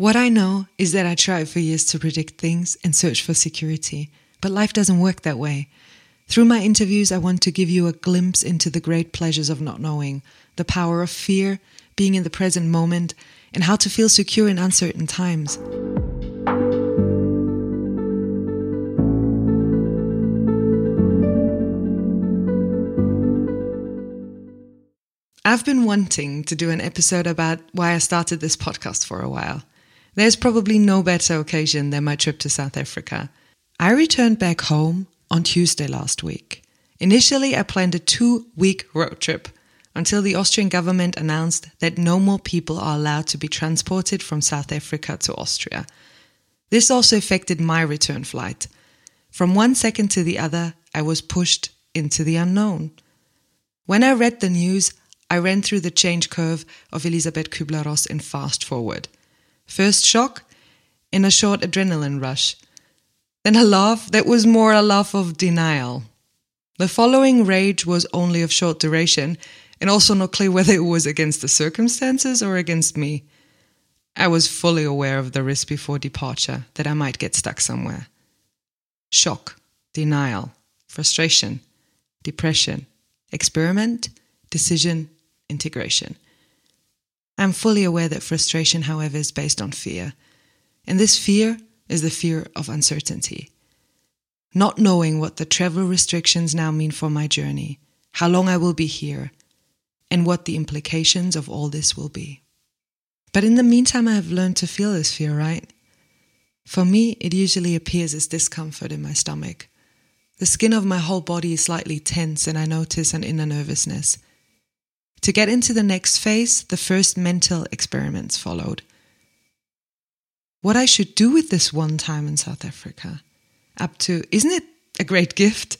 What I know is that I tried for years to predict things and search for security, but life doesn't work that way. Through my interviews, I want to give you a glimpse into the great pleasures of not knowing, the power of fear, being in the present moment, and how to feel secure in uncertain times. I've been wanting to do an episode about why I started this podcast for a while. There's probably no better occasion than my trip to South Africa. I returned back home on Tuesday last week. Initially, I planned a two week road trip until the Austrian government announced that no more people are allowed to be transported from South Africa to Austria. This also affected my return flight. From one second to the other, I was pushed into the unknown. When I read the news, I ran through the change curve of Elisabeth Kübler-Ross in fast forward. First shock, in a short adrenaline rush. Then a laugh that was more a laugh of denial. The following rage was only of short duration, and also not clear whether it was against the circumstances or against me. I was fully aware of the risk before departure that I might get stuck somewhere. Shock, denial, frustration, depression, experiment, decision, integration. I'm fully aware that frustration, however, is based on fear. And this fear is the fear of uncertainty. Not knowing what the travel restrictions now mean for my journey, how long I will be here, and what the implications of all this will be. But in the meantime, I have learned to feel this fear, right? For me, it usually appears as discomfort in my stomach. The skin of my whole body is slightly tense, and I notice an inner nervousness. To get into the next phase, the first mental experiments followed. What I should do with this one time in South Africa. Up to, isn't it a great gift?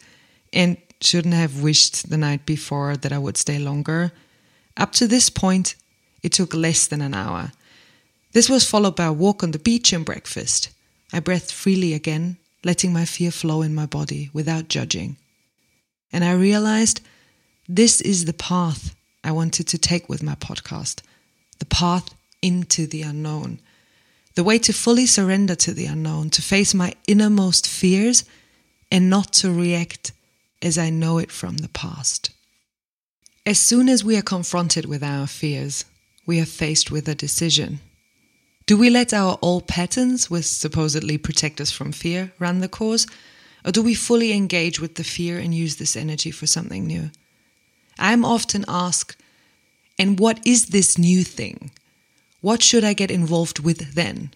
And shouldn't I have wished the night before that I would stay longer. Up to this point, it took less than an hour. This was followed by a walk on the beach and breakfast. I breathed freely again, letting my fear flow in my body without judging. And I realized this is the path I wanted to take with my podcast the path into the unknown, the way to fully surrender to the unknown, to face my innermost fears and not to react as I know it from the past. As soon as we are confronted with our fears, we are faced with a decision. Do we let our old patterns, which supposedly protect us from fear, run the course? Or do we fully engage with the fear and use this energy for something new? I'm often asked, and what is this new thing? What should I get involved with then?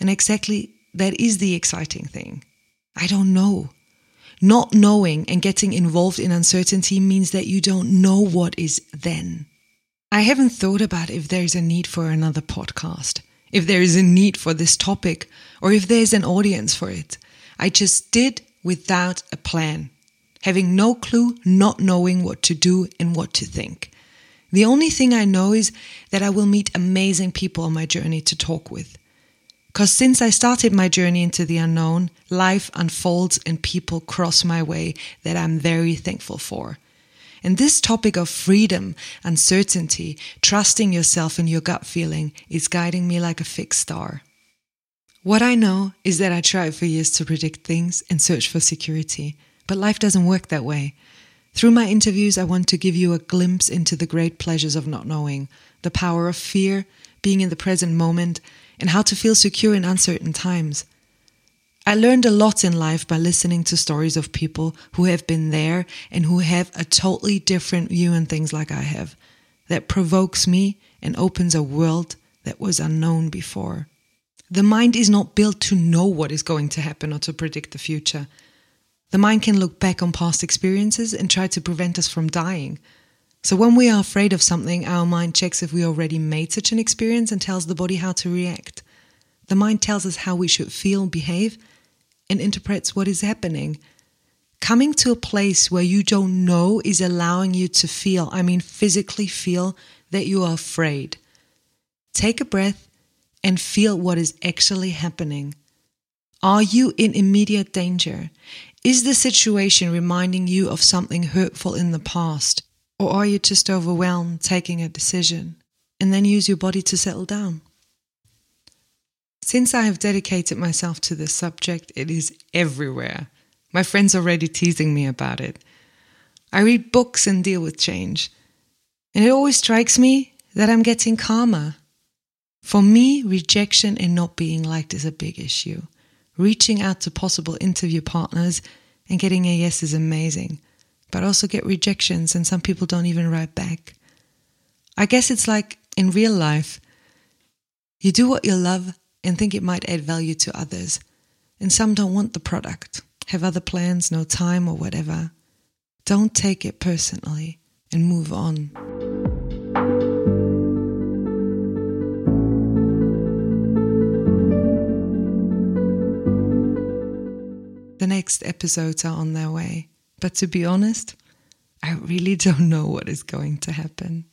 And exactly that is the exciting thing. I don't know. Not knowing and getting involved in uncertainty means that you don't know what is then. I haven't thought about if there's a need for another podcast, if there is a need for this topic, or if there's an audience for it. I just did without a plan having no clue, not knowing what to do and what to think. The only thing I know is that I will meet amazing people on my journey to talk with. Because since I started my journey into the unknown, life unfolds and people cross my way that I'm very thankful for. And this topic of freedom, uncertainty, trusting yourself and your gut feeling is guiding me like a fixed star. What I know is that I tried for years to predict things and search for security. But life doesn't work that way. Through my interviews, I want to give you a glimpse into the great pleasures of not knowing, the power of fear, being in the present moment, and how to feel secure in uncertain times. I learned a lot in life by listening to stories of people who have been there and who have a totally different view on things like I have. That provokes me and opens a world that was unknown before. The mind is not built to know what is going to happen or to predict the future. The mind can look back on past experiences and try to prevent us from dying. So when we are afraid of something, our mind checks if we already made such an experience and tells the body how to react. The mind tells us how we should feel, behave, and interprets what is happening. Coming to a place where you don't know is allowing you to feel, I mean, physically feel that you are afraid. Take a breath and feel what is actually happening. Are you in immediate danger? Is the situation reminding you of something hurtful in the past? Or are you just overwhelmed taking a decision? And then use your body to settle down. Since I have dedicated myself to this subject, it is everywhere. My friends are already teasing me about it. I read books and deal with change. And it always strikes me that I'm getting calmer. For me, rejection and not being liked is a big issue. Reaching out to possible interview partners and getting a yes is amazing, but also get rejections, and some people don't even write back. I guess it's like in real life you do what you love and think it might add value to others, and some don't want the product, have other plans, no time, or whatever. Don't take it personally and move on. The next episodes are on their way, but to be honest, I really don't know what is going to happen.